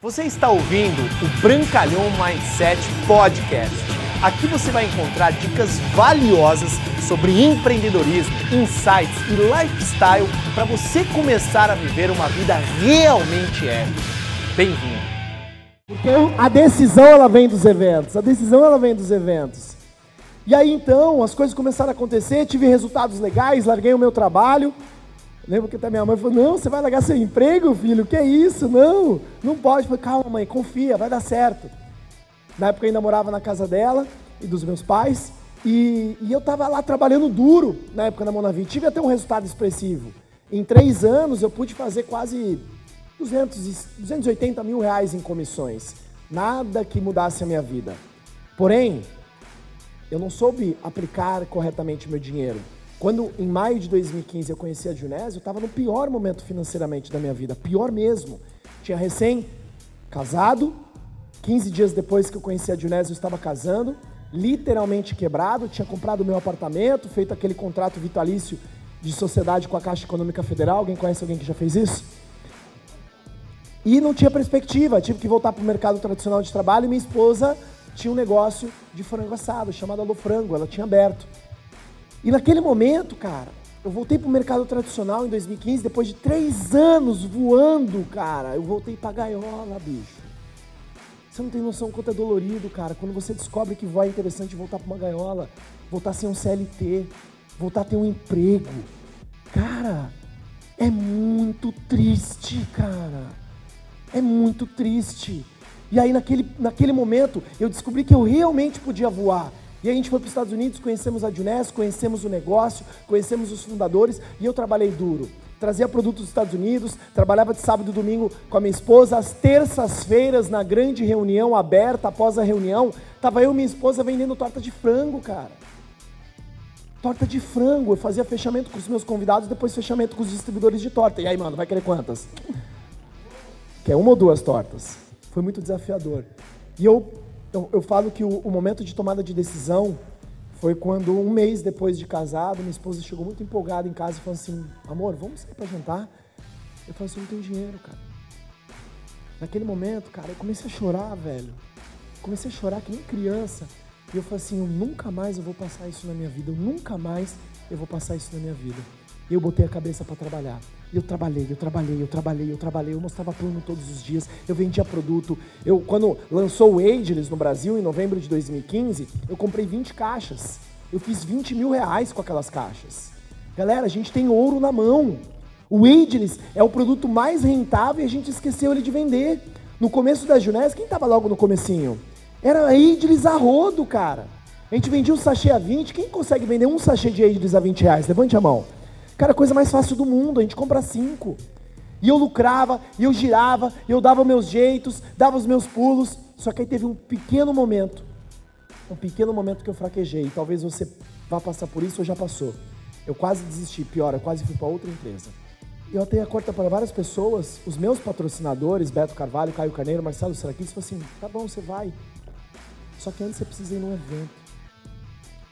Você está ouvindo o Brancalhão Mindset Podcast. Aqui você vai encontrar dicas valiosas sobre empreendedorismo, insights e lifestyle para você começar a viver uma vida realmente épica. Bem-vindo. Porque a decisão ela vem dos eventos, a decisão ela vem dos eventos. E aí então as coisas começaram a acontecer, tive resultados legais, larguei o meu trabalho. Lembro que até minha mãe falou: Não, você vai largar seu emprego, filho? Que é isso? Não, não pode. Eu falei: Calma, mãe, confia, vai dar certo. Na época eu ainda morava na casa dela e dos meus pais. E, e eu estava lá trabalhando duro na época da Monavi. Tive até um resultado expressivo. Em três anos eu pude fazer quase 200, 280 mil reais em comissões. Nada que mudasse a minha vida. Porém, eu não soube aplicar corretamente meu dinheiro. Quando em maio de 2015 eu conheci a Junés, eu estava no pior momento financeiramente da minha vida, pior mesmo. Tinha recém casado, 15 dias depois que eu conheci a Junés eu estava casando, literalmente quebrado, tinha comprado meu apartamento, feito aquele contrato vitalício de sociedade com a Caixa Econômica Federal. Alguém conhece alguém que já fez isso? E não tinha perspectiva, tive que voltar para o mercado tradicional de trabalho e minha esposa tinha um negócio de frango assado chamado Alô Frango, ela tinha aberto. E naquele momento, cara, eu voltei para o mercado tradicional em 2015, depois de três anos voando, cara, eu voltei para gaiola, bicho. Você não tem noção quanto é dolorido, cara, quando você descobre que voar é interessante voltar para uma gaiola, voltar a ser um CLT, voltar a ter um emprego. Cara, é muito triste, cara. É muito triste. E aí, naquele, naquele momento, eu descobri que eu realmente podia voar. E a gente foi para os Estados Unidos, conhecemos a Juness, conhecemos o negócio, conhecemos os fundadores e eu trabalhei duro. Trazia produtos dos Estados Unidos, trabalhava de sábado e domingo com a minha esposa. Às terças-feiras, na grande reunião aberta, após a reunião, estava eu e minha esposa vendendo torta de frango, cara. Torta de frango. Eu fazia fechamento com os meus convidados, depois fechamento com os distribuidores de torta. E aí, mano, vai querer quantas? Quer uma ou duas tortas? Foi muito desafiador. E eu eu, eu falo que o, o, momento de tomada de decisão foi quando, um mês depois de casado, minha esposa chegou muito empolgada em casa e falou assim: Amor, vamos sair para jantar? Eu falei assim: Não tenho dinheiro, cara. Naquele momento, cara, eu comecei a chorar, velho. Comecei a chorar que nem criança. E eu falei assim: Eu nunca mais eu vou passar isso na minha vida. Eu nunca mais eu vou passar isso na minha vida. E eu botei a cabeça para trabalhar. Eu trabalhei, eu trabalhei, eu trabalhei, eu trabalhei, eu mostrava plano todos os dias, eu vendia produto. Eu, quando lançou o Ageless no Brasil, em novembro de 2015, eu comprei 20 caixas. Eu fiz 20 mil reais com aquelas caixas. Galera, a gente tem ouro na mão. O Ageless é o produto mais rentável e a gente esqueceu ele de vender. No começo da Junés, quem estava logo no comecinho? Era Ageless a rodo, cara. A gente vendia um sachê a 20. Quem consegue vender um sachê de Ageless a 20 reais? Levante a mão. Cara, coisa mais fácil do mundo, a gente compra cinco. E eu lucrava, e eu girava, e eu dava meus jeitos, dava os meus pulos. Só que aí teve um pequeno momento, um pequeno momento que eu fraquejei. Talvez você vá passar por isso ou já passou. Eu quase desisti, pior, eu quase fui para outra empresa. Eu até a corta para várias pessoas, os meus patrocinadores, Beto Carvalho, Caio Carneiro, Marcelo Seraquins, falou assim: tá bom, você vai. Só que antes você precisa ir num evento.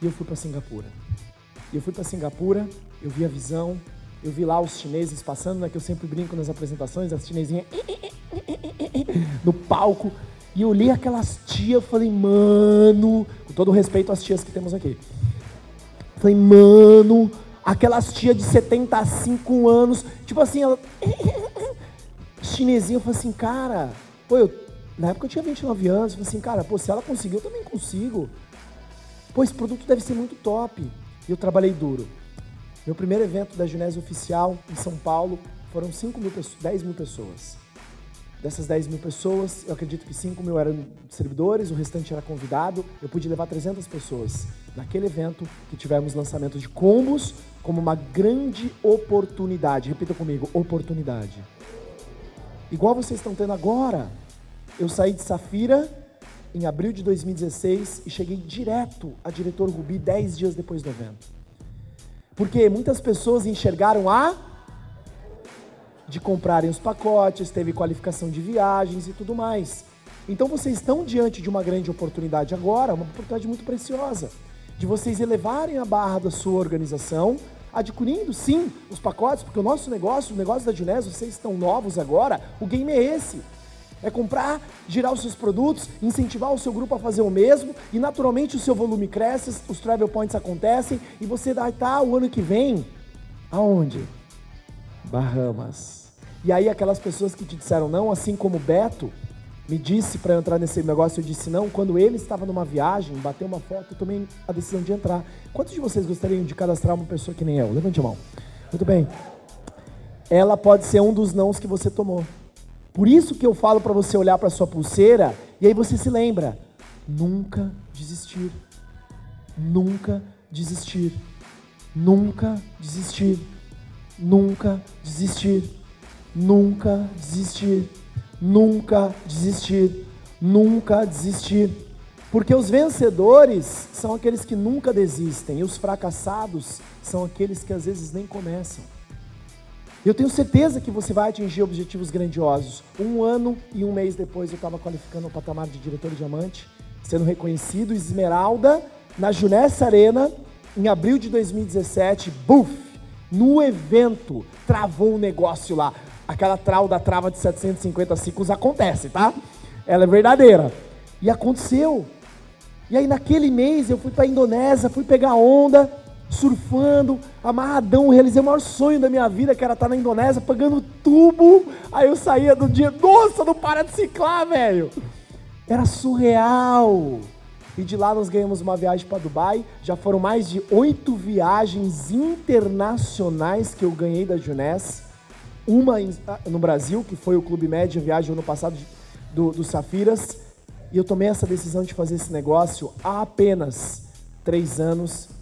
E eu fui para Singapura. E eu fui para Singapura eu vi a visão, eu vi lá os chineses passando, né, que eu sempre brinco nas apresentações, as chinesinhas no palco, e eu olhei aquelas tias, falei, mano, com todo respeito às tias que temos aqui. Falei, mano, aquelas tias de 75 anos, tipo assim, ela chinesinha, eu falei assim, cara, pô, eu, na época eu tinha 29 anos, eu falei assim, cara, pô, se ela conseguiu, eu também consigo. Pô, esse produto deve ser muito top. E eu trabalhei duro. Meu primeiro evento da Junésio Oficial em São Paulo foram 5 mil, 10 mil pessoas. Dessas 10 mil pessoas, eu acredito que 5 mil eram servidores, o restante era convidado. Eu pude levar 300 pessoas naquele evento que tivemos lançamento de combos como uma grande oportunidade. Repita comigo, oportunidade. Igual vocês estão tendo agora. Eu saí de Safira em abril de 2016 e cheguei direto a diretor Rubi 10 dias depois do evento. Porque muitas pessoas enxergaram a de comprarem os pacotes, teve qualificação de viagens e tudo mais. Então vocês estão diante de uma grande oportunidade agora, uma oportunidade muito preciosa, de vocês elevarem a barra da sua organização, adquirindo sim os pacotes, porque o nosso negócio, o negócio da Junés, vocês estão novos agora, o game é esse. É comprar, girar os seus produtos, incentivar o seu grupo a fazer o mesmo e naturalmente o seu volume cresce, os travel points acontecem e você vai estar o ano que vem aonde? Bahamas. E aí aquelas pessoas que te disseram não, assim como Beto, me disse para entrar nesse negócio, eu disse não. Quando ele estava numa viagem, bateu uma foto, eu tomei a decisão de entrar. Quantos de vocês gostariam de cadastrar uma pessoa que nem eu? Levante a mão. Muito bem. Ela pode ser um dos nãos que você tomou. Por isso que eu falo para você olhar para sua pulseira e aí você se lembra: nunca desistir. Nunca desistir. Nunca desistir. Nunca desistir. Nunca desistir nunca desistir, nunca desistir. Porque os vencedores são aqueles que nunca desistem e os fracassados são aqueles que às vezes nem começam. Eu tenho certeza que você vai atingir objetivos grandiosos. Um ano e um mês depois eu estava qualificando o patamar de diretor diamante, sendo reconhecido esmeralda na Junessa Arena em abril de 2017. Buf! No evento, travou um negócio lá aquela trau da trava de 750 ciclos acontece, tá? Ela é verdadeira. E aconteceu. E aí naquele mês eu fui para Indonésia, fui pegar onda, surfando, amarradão, realizei o maior sonho da minha vida, que era estar na Indonésia, pagando tubo. Aí eu saía do dia, nossa, não para de ciclar, velho. Era surreal. E de lá nós ganhamos uma viagem para Dubai. Já foram mais de oito viagens internacionais que eu ganhei da Juness uma ah, no Brasil, que foi o Clube Médio Viagem ano passado do, do Safiras, e eu tomei essa decisão de fazer esse negócio há apenas três anos